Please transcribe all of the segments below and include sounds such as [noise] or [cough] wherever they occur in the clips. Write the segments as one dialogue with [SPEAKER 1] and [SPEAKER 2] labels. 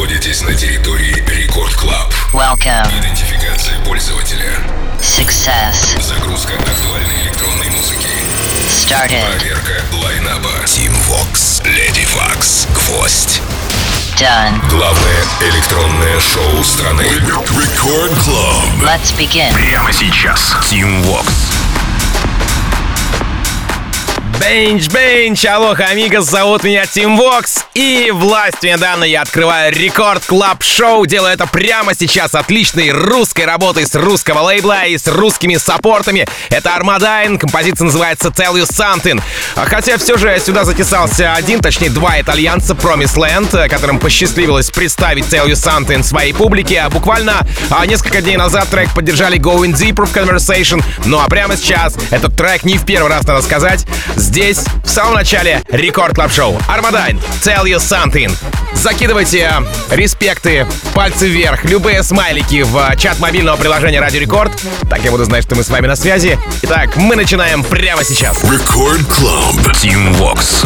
[SPEAKER 1] находитесь на территории Record Club.
[SPEAKER 2] Welcome.
[SPEAKER 1] Идентификация пользователя.
[SPEAKER 2] Success.
[SPEAKER 1] Загрузка актуальной электронной музыки.
[SPEAKER 2] Started.
[SPEAKER 1] Проверка лайнапа. Tim Vox, Lady Vox, Гвоздь.
[SPEAKER 2] Done.
[SPEAKER 1] Главное электронное шоу страны. Record Club.
[SPEAKER 2] Let's begin.
[SPEAKER 1] Прямо сейчас. Tim Vox.
[SPEAKER 3] Bang, bang, aloha, amigos, зовут меня Tim Vox, и власть мне данная я открываю Record Club шоу, делаю это прямо сейчас отличной русской работой с русского лейбла и с русскими саппортами. Это Армадайн, композиция называется Tell You Something. А Хотя все же сюда затесался один, точнее два итальянца, Promise Land, которым посчастливилось представить Tell You Something своей публике, а буквально а, несколько дней назад трек поддержали Going Deeper в Conversation, ну а прямо сейчас этот трек не в первый раз, надо сказать, здесь, в самом начале, рекорд клаб шоу Армадайн, Tell You Something. Закидывайте э, респекты, пальцы вверх, любые смайлики в э, чат мобильного приложения Радио Рекорд. Так я буду знать, что мы с вами на связи. Итак, мы начинаем прямо сейчас.
[SPEAKER 1] Рекорд Club. Team Vox.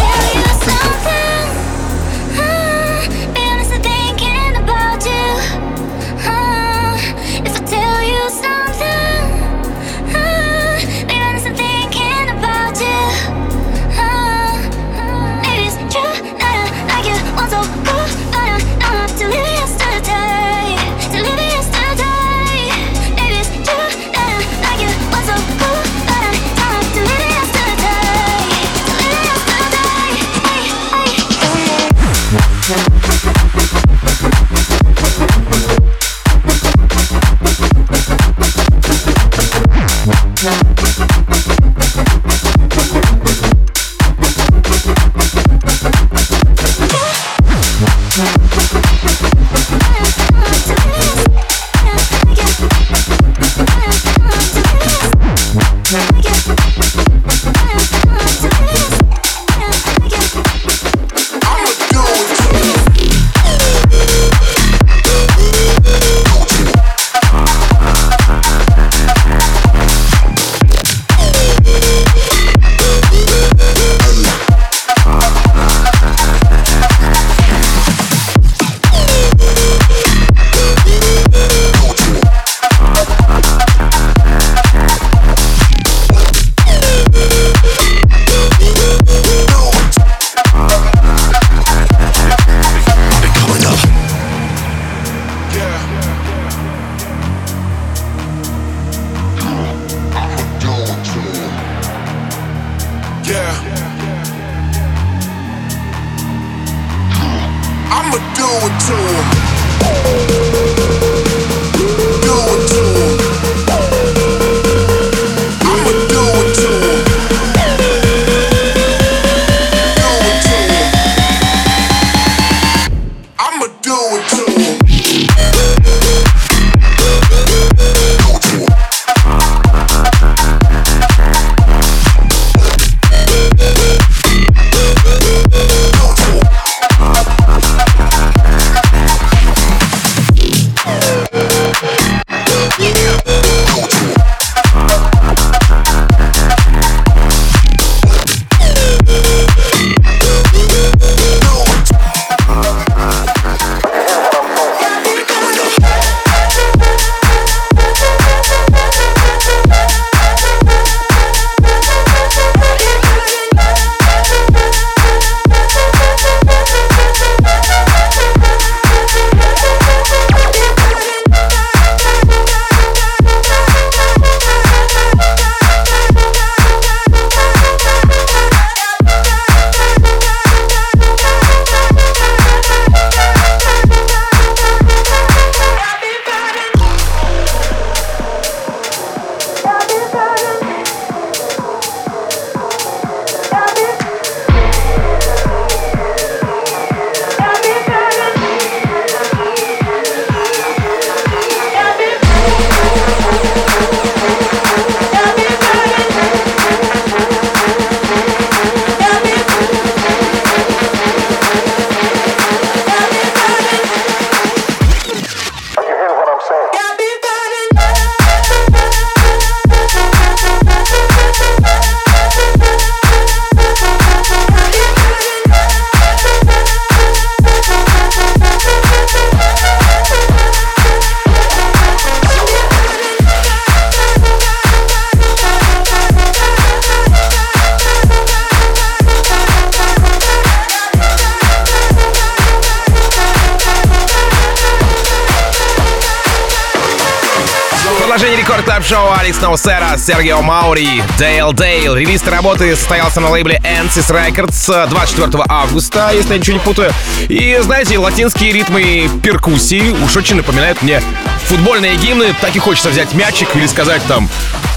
[SPEAKER 3] Сергео Маури, Дейл Дейл. Релиз работы состоялся на лейбле Ansys Records 24 августа, если я ничего не путаю. И, знаете, латинские ритмы перкуссии уж очень напоминают мне футбольные гимны. Так и хочется взять мячик или сказать там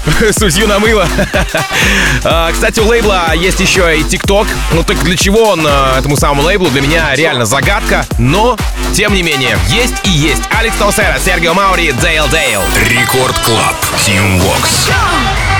[SPEAKER 3] [laughs] судью намыло. [laughs] А, кстати, у лейбла есть еще и ТикТок. Ну так для чего он а, этому самому лейблу? Для меня реально загадка. Но, тем не менее, есть и есть. Алекс Толсера, Сергео Маури, Дейл Дейл.
[SPEAKER 4] Рекорд Клаб. Team Vox.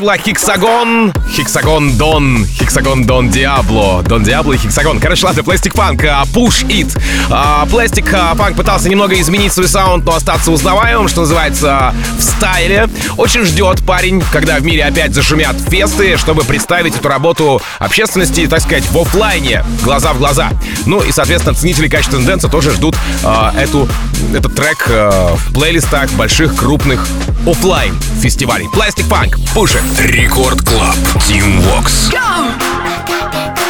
[SPEAKER 3] Лейбла Hexagon, Hexagon Don, Hexagon Don Diablo, Don Diablo и Hexagon. Короче, ладно, Funk, uh, Push It. Plastic Funk пытался немного изменить свой саунд, но остаться узнаваемым, что называется, в стайле. Очень ждет парень, когда в мире опять зашумят фесты, чтобы представить эту работу общественности, так сказать, в офлайне, глаза в глаза. Ну и, соответственно, ценители качества дэнса тоже ждут uh, эту, этот трек uh, в плейлистах больших, крупных офлайн фестивалей. Plastic Funk, Push It.
[SPEAKER 4] Рекорд Клаб, Team Vox. Go!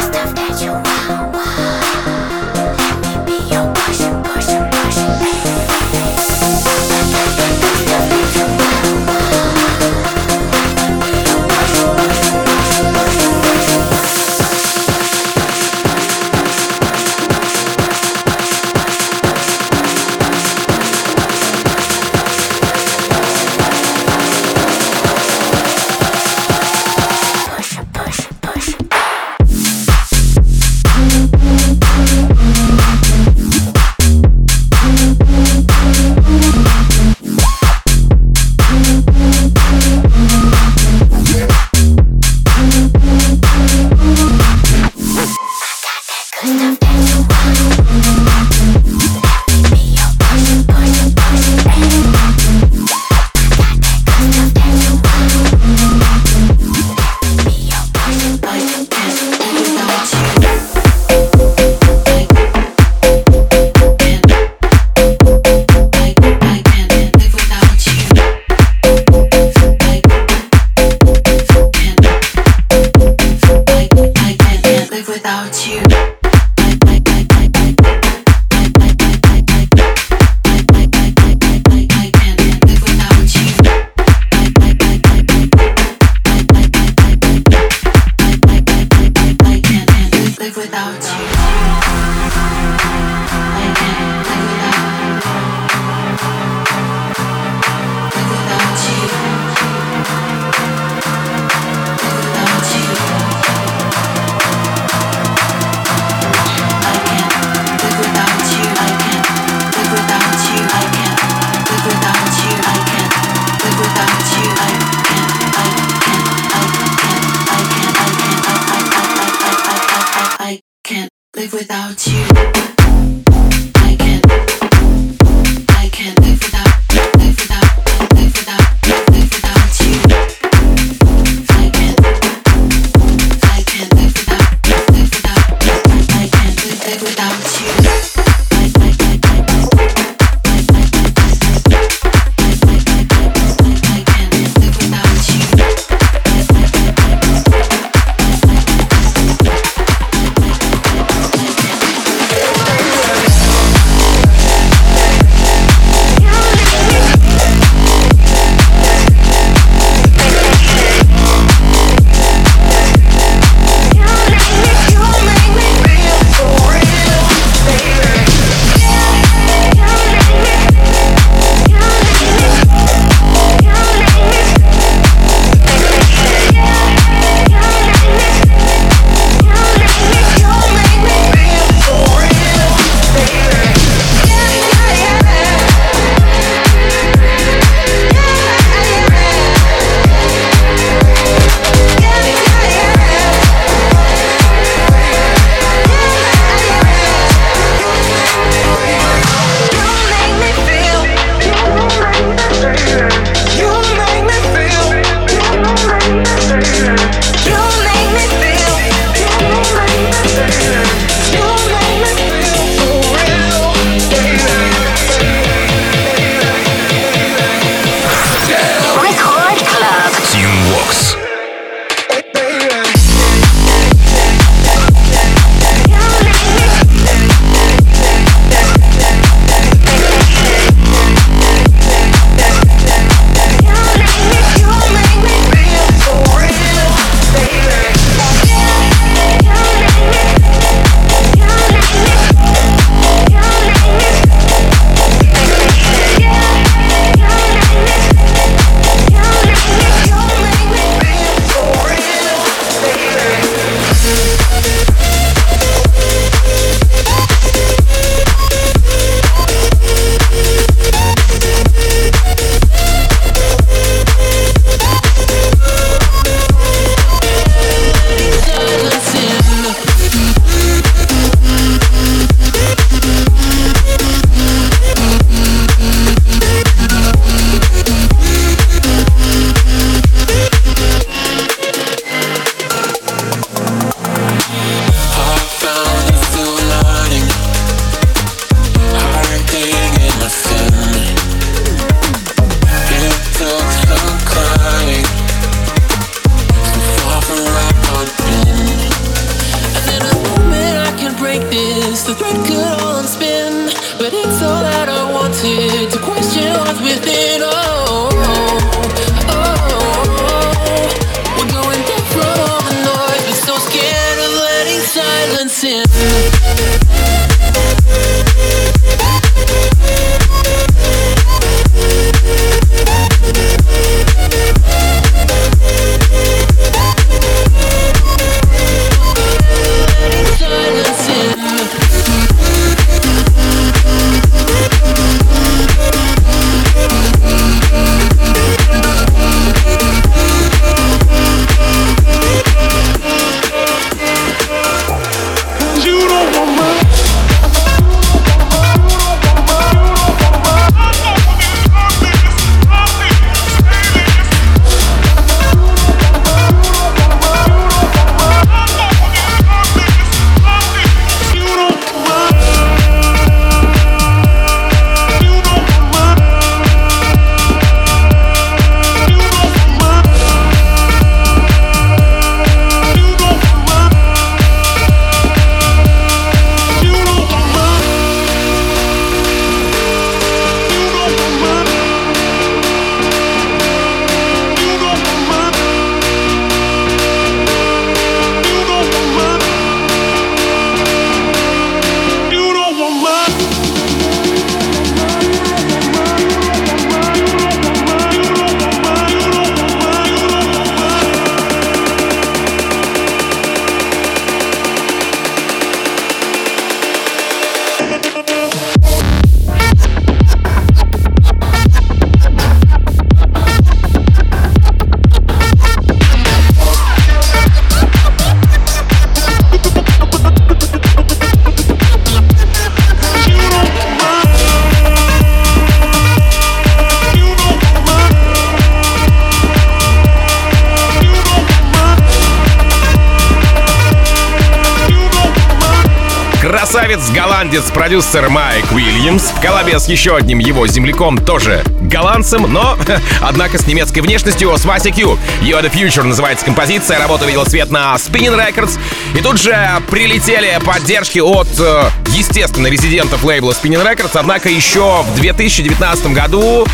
[SPEAKER 3] Красавец-голландец-продюсер Майк Уильямс в коллабе с еще одним его земляком, тоже голландцем, но, [laughs] однако, с немецкой внешностью, с Вася Q. You are the Future называется композиция, работа видела свет на Spinning Records. И тут же прилетели поддержки от, э, естественно, резидентов лейбла Spinning Records, однако еще в 2019 году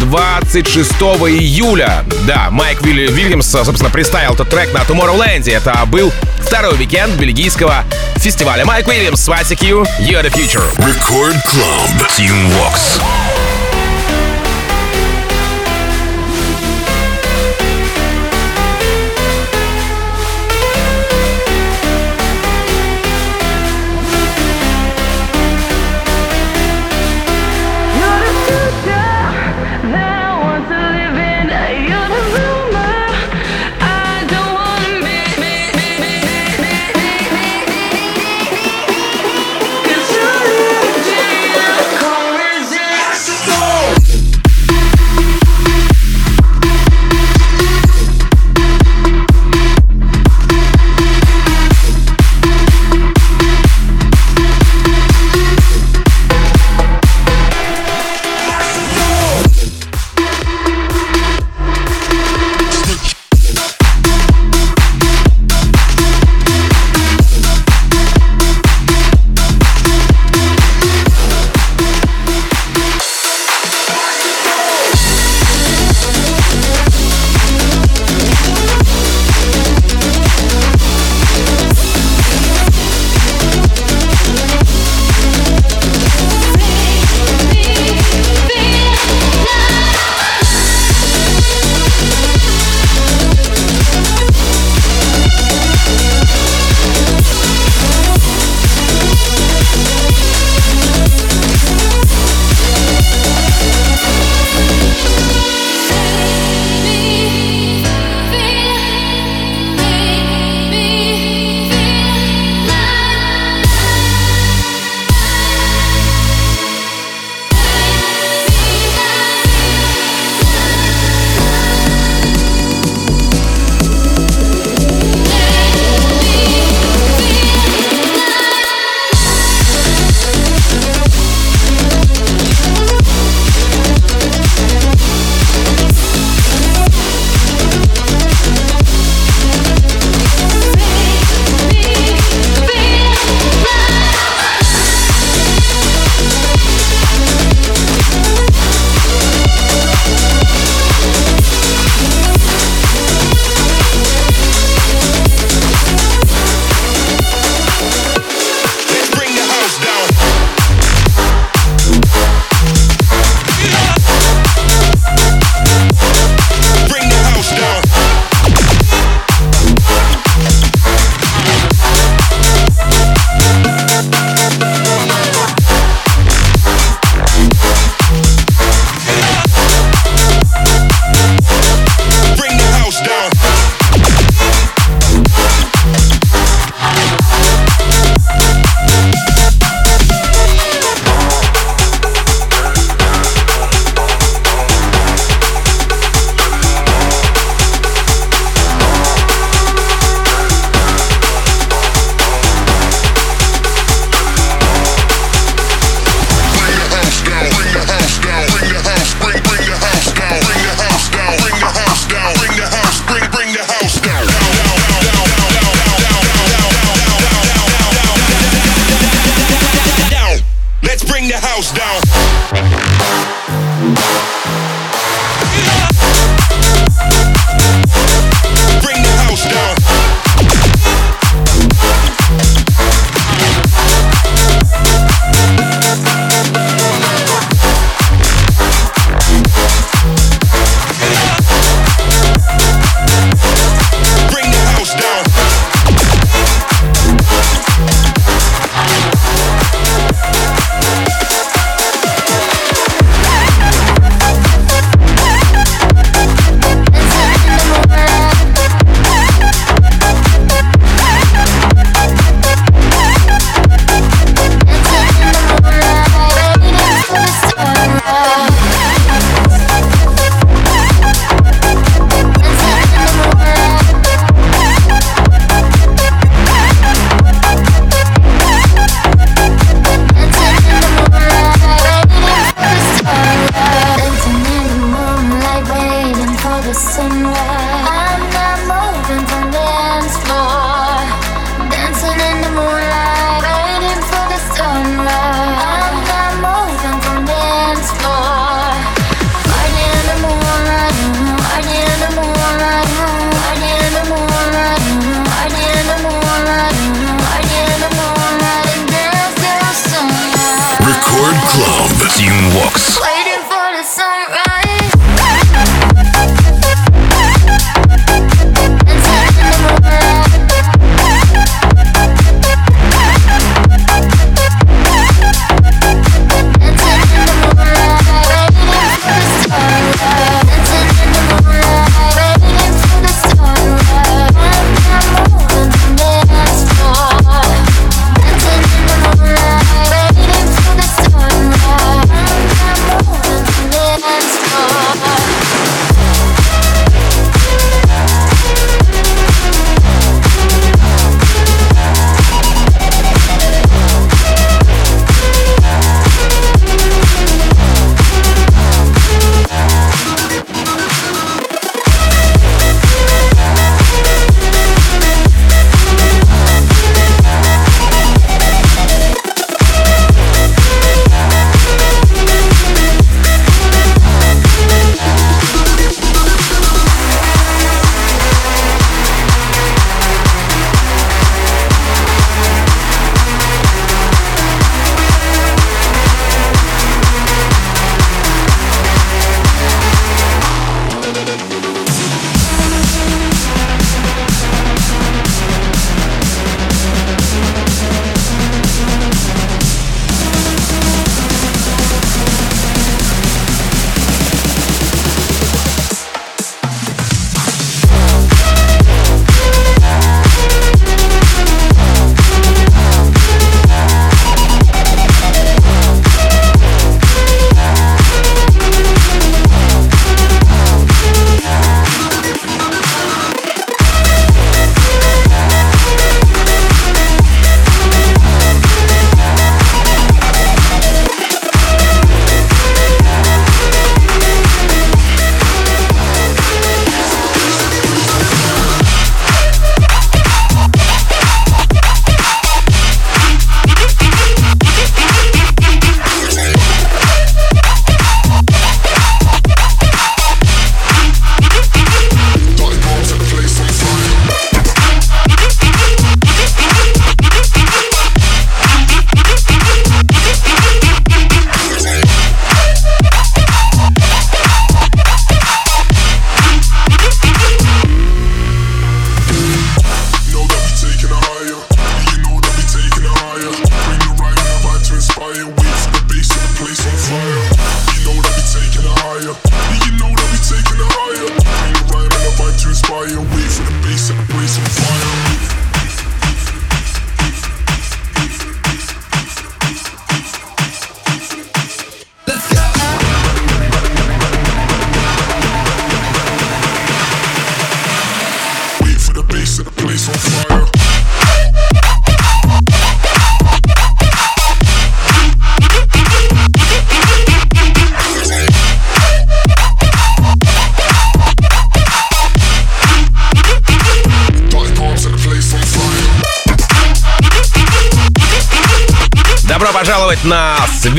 [SPEAKER 3] 26 э, июля. Да, Майк Вильямс, собственно, представил этот трек на Tomorrowland. Это был второй уикенд бельгийского фестиваля. Майк Уильямс, Свати Q, You're the Future.
[SPEAKER 4] Record Club. Team Vox.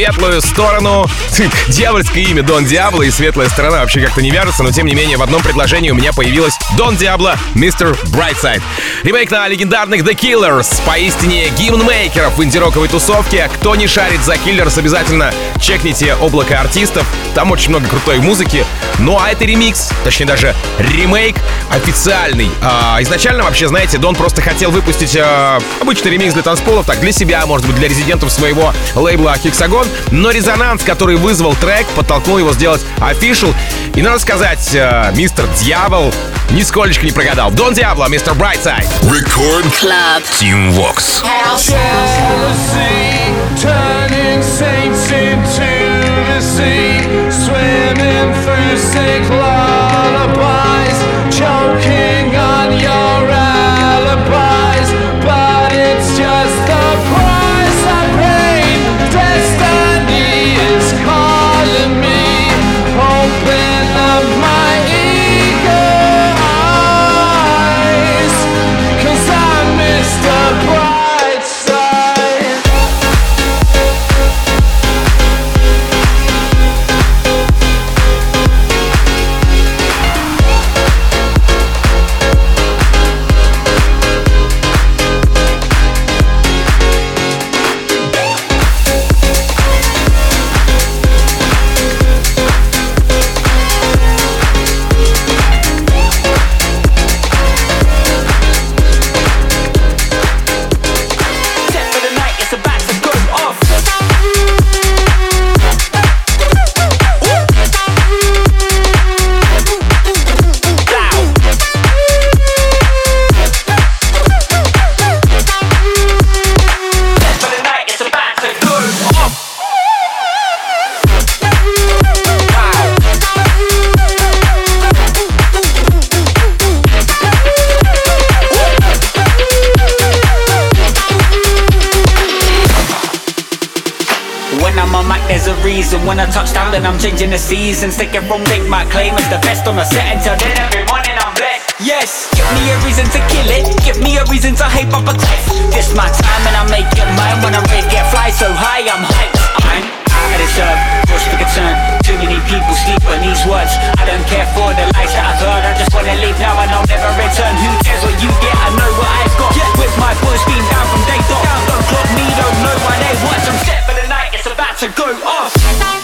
[SPEAKER 3] Светлую сторону. Дьявольское имя Дон Диабло и светлая сторона вообще как-то не вяжутся, но тем не менее в одном предложении у меня появилась Дон Диабло, Мистер Брайтсайд. Ремейк на легендарных The Killers, поистине гимн мейкеров в инди-роковой тусовке. Кто не шарит за Killers, обязательно чекните облако артистов. Там очень много крутой музыки. Ну а это ремикс, точнее даже ремейк официальный. А, изначально вообще, знаете, Дон просто хотел выпустить а, обычный ремикс для танцполов, так для себя, может быть, для резидентов своего лейбла Hexagon, но резонанс, который вызвал трек, подтолкнул его сделать official. И надо сказать, а, мистер Дьявол нисколечко не прогадал. Дон Диабло, мистер Брайтсайд.
[SPEAKER 4] Record Club Team Vox. Turning saints into the sea, swimming through sick lullabies,
[SPEAKER 5] When I touch down, then I'm changing the seasons. Taking from take my claim as the best on the set until then every morning I'm blessed. Yes, give me a reason to kill it. Give me a reason to hype up a cliff. This my time and I make it mine. When I'm ready, get fly so high, I'm hyped. I'm out of this earth, push for concern. Too many people sleep on these words. I don't care for the lies that I've heard. I just wanna leave now and I'll never return. Who cares what you get? I know what I've got. Yeah. With my boys being down from day dot. Don't clock me, don't know why they watch. I'm set for the night. It's about to go off.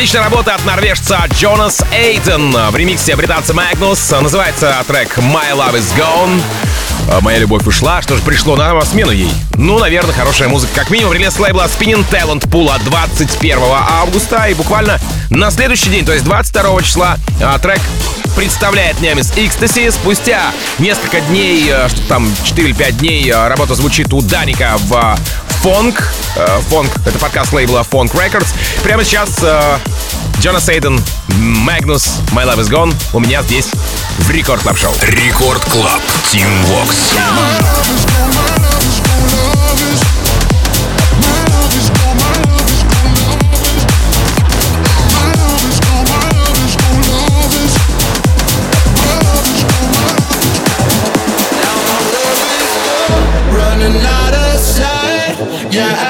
[SPEAKER 3] Отличная работа от норвежца Джонас Эйтон в ремиксе британца Магнус. Называется трек My Love Is Gone. А, Моя любовь ушла. Что же пришло на смену ей? Ну, наверное, хорошая музыка. Как минимум, релиз лейбла Spinning Talent Pool от 21 августа. И буквально на следующий день, то есть 22 числа, а, трек представляет Немис Ecstasy. Спустя несколько дней, э, что там 4 или 5 дней, работа звучит у Даника в Fonk. Fonk — это подкаст лейбла Fonk Records. Прямо сейчас Jonas Aden, Magnus, My Love Is Gone у меня здесь в Record Club Шоу.
[SPEAKER 6] Record Club. Tim Vox. Yeah,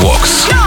[SPEAKER 3] Чами.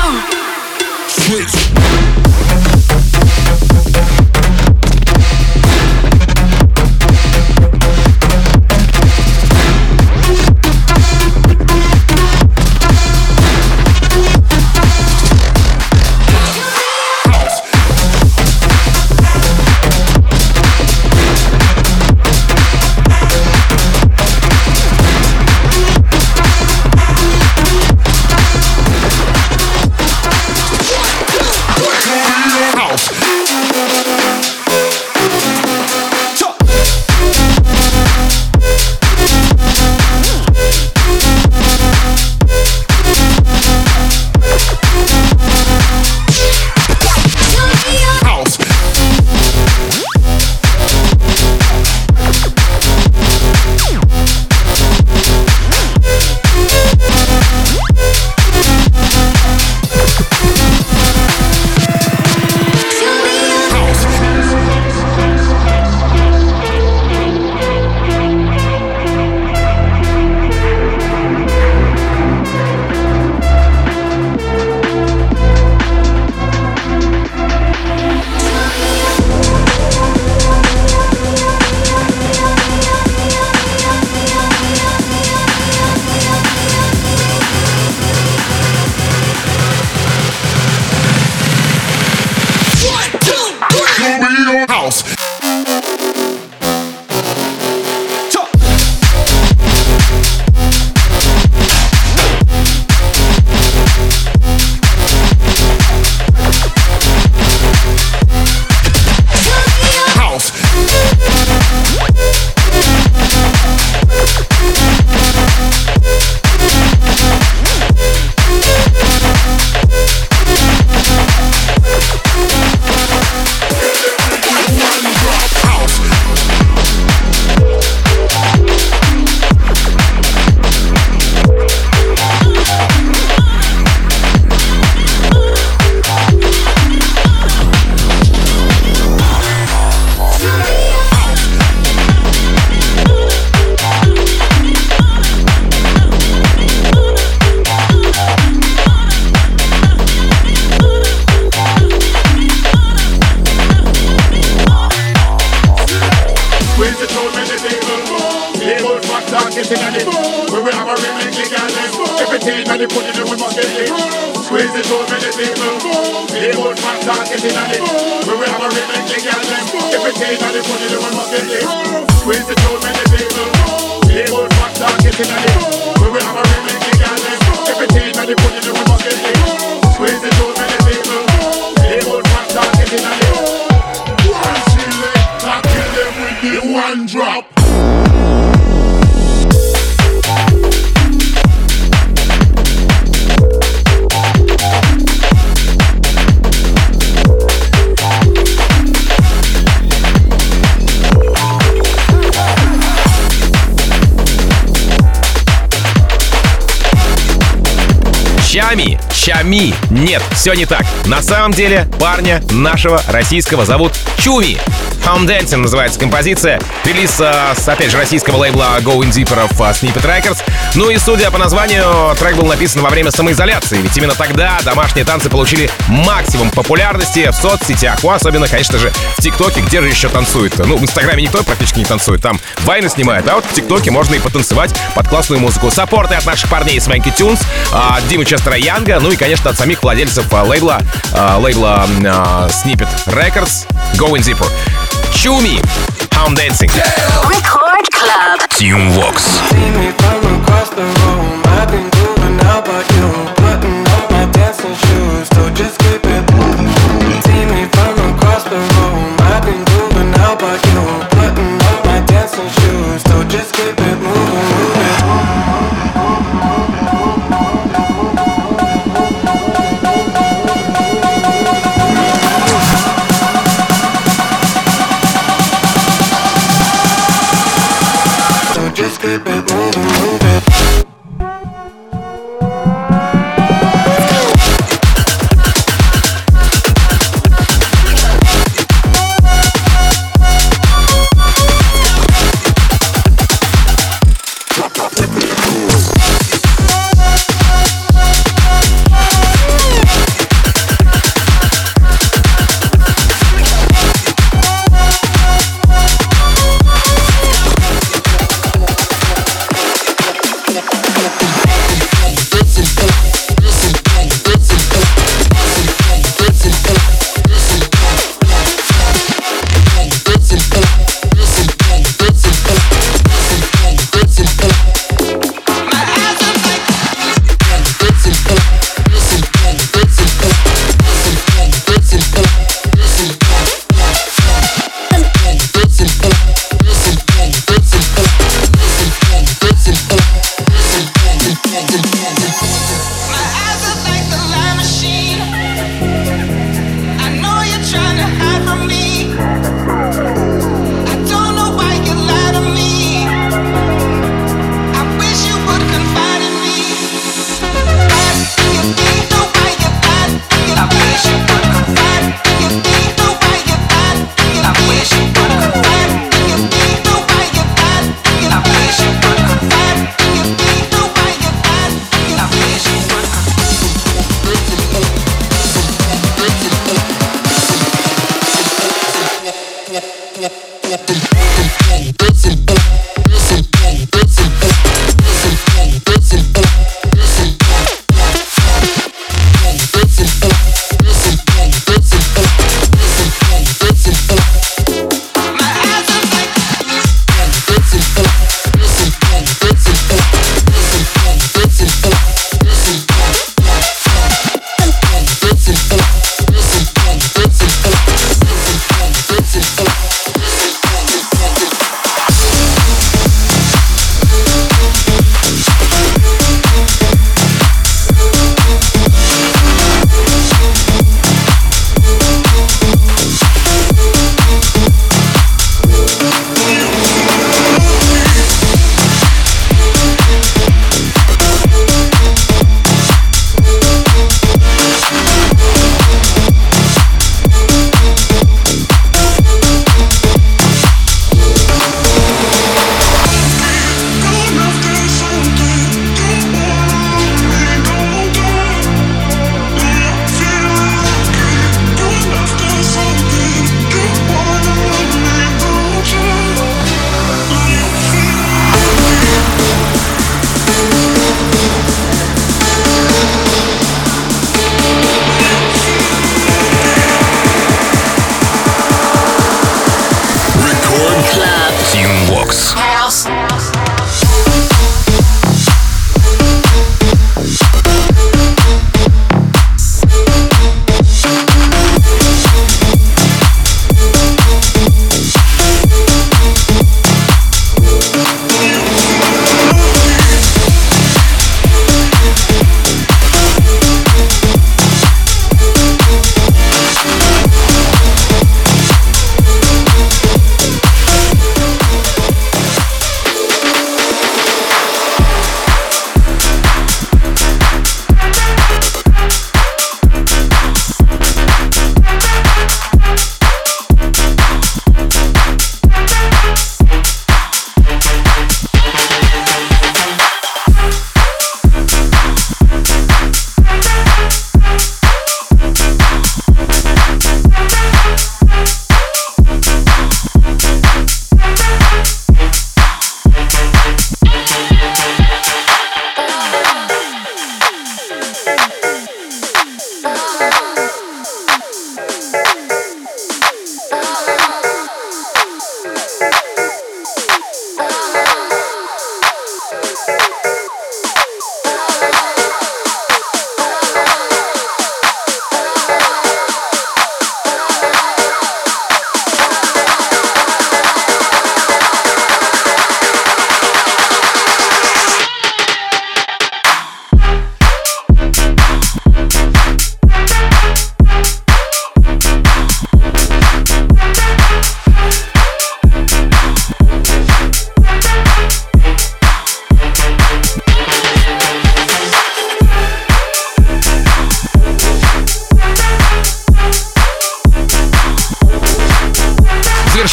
[SPEAKER 3] Все не так. На самом деле парня нашего российского зовут Чуми. Home Dancing называется композиция. Релиз, а, с, опять же, российского лейбла Going Deeper а, Snippet Records. Ну и, судя по названию, трек был написан во время самоизоляции, ведь именно тогда домашние танцы получили максимум популярности в соцсетях, ну, особенно, конечно же, в ТикТоке, где же еще танцуют. Ну, в Инстаграме никто практически не танцует, там вайны снимают, а вот в ТикТоке можно и потанцевать под классную музыку. Саппорты от наших парней с Ванки Тюнс, от Димы Честера Янга, ну и, конечно, от самих владельцев а, лейбла, лейбла Snippet Records, Going Deeper. Chumi, Hound Dancing.
[SPEAKER 2] Record Club.
[SPEAKER 3] Team Vox.
[SPEAKER 7] See me from across the room. I've been moving out by you. Putting on my dancing shoes. So just keep it moving. See me from across the room. I've been moving out by you. Putting on my dancing shoes. So just keep it moving, moving. Keep it moving,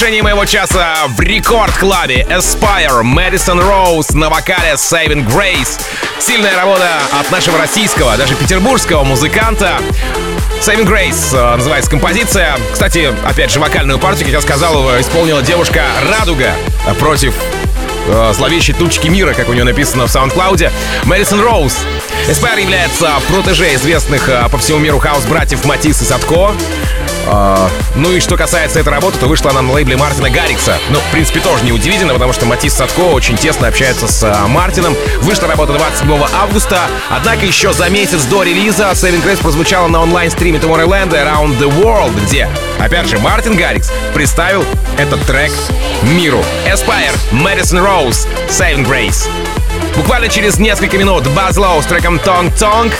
[SPEAKER 3] завершении моего часа в рекорд-клабе Aspire, Madison Rose на вокале Saving Grace. Сильная работа от нашего российского, даже петербургского музыканта. Saving Grace э, называется композиция. Кстати, опять же, вокальную партию, как я сказал, исполнила девушка Радуга против э, зловещей тучки мира, как у нее написано в SoundCloud. Мэдисон Роуз. Эспайр является протеже известных э, по всему миру хаус-братьев Матис и Садко. А, ну и что касается этой работы, то вышла она на лейбле Мартина Гаррикса. Ну, в принципе, тоже не удивительно, потому что Матис Садко очень тесно общается с а, Мартином. Вышла работа 27 августа, однако еще за месяц до релиза Saving Grace прозвучала на онлайн-стриме Tomorrowland Around the World, где, опять же, Мартин Гаррикс представил этот трек миру. Aspire, Madison Rose, Saving Grace. Буквально через несколько минут Buzz Low с треком Tong Tong,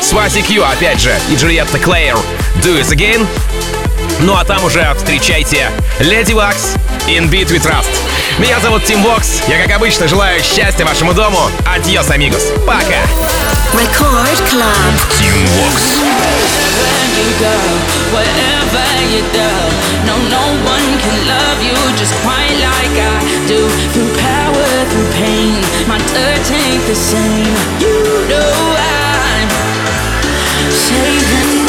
[SPEAKER 3] Сваси Q, опять же, и Джульетта Клеер Do It Again. Ну а там уже встречайте Леди Вакс In Beat We Trust. Меня зовут Тим Вокс. Я, как обычно, желаю счастья вашему дому. Адьос, амигос. Пока.
[SPEAKER 2] Record Club.
[SPEAKER 4] Team Vox.
[SPEAKER 1] you go, wherever you go. No, no one can love you just quite like I do. Through power, through pain, my touch ain't the same. You know I'm saving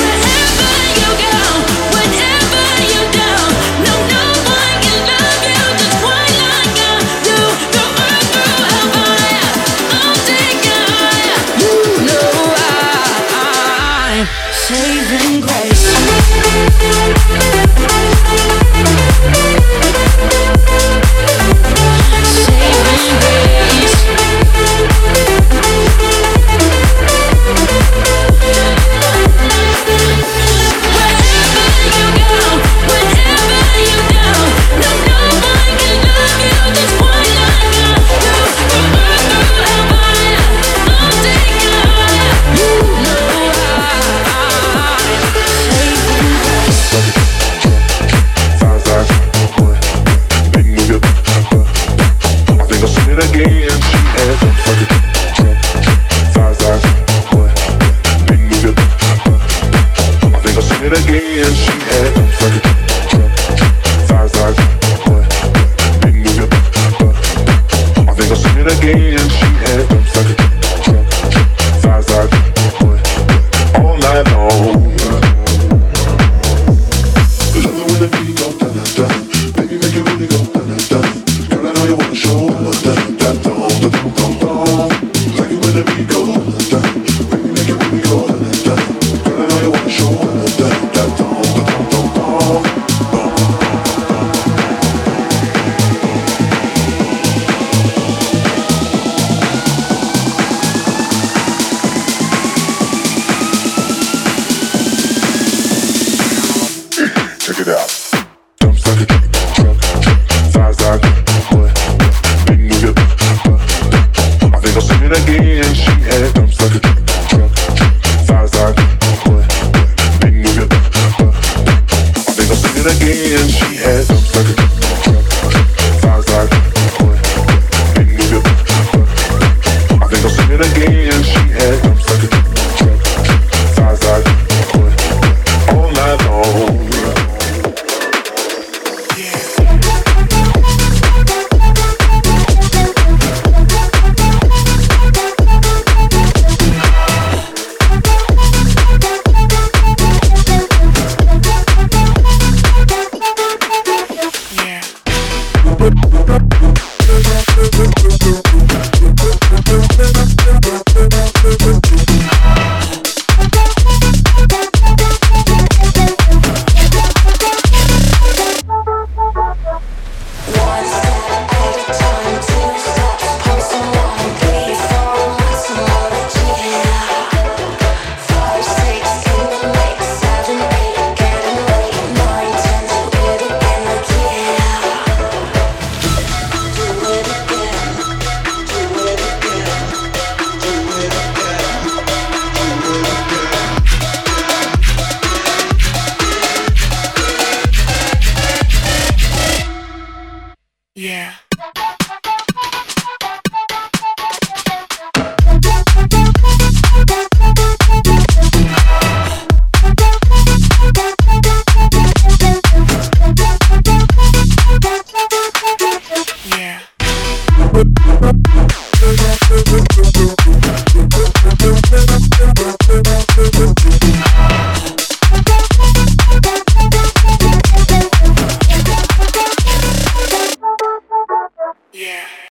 [SPEAKER 8] again. She has some sucker.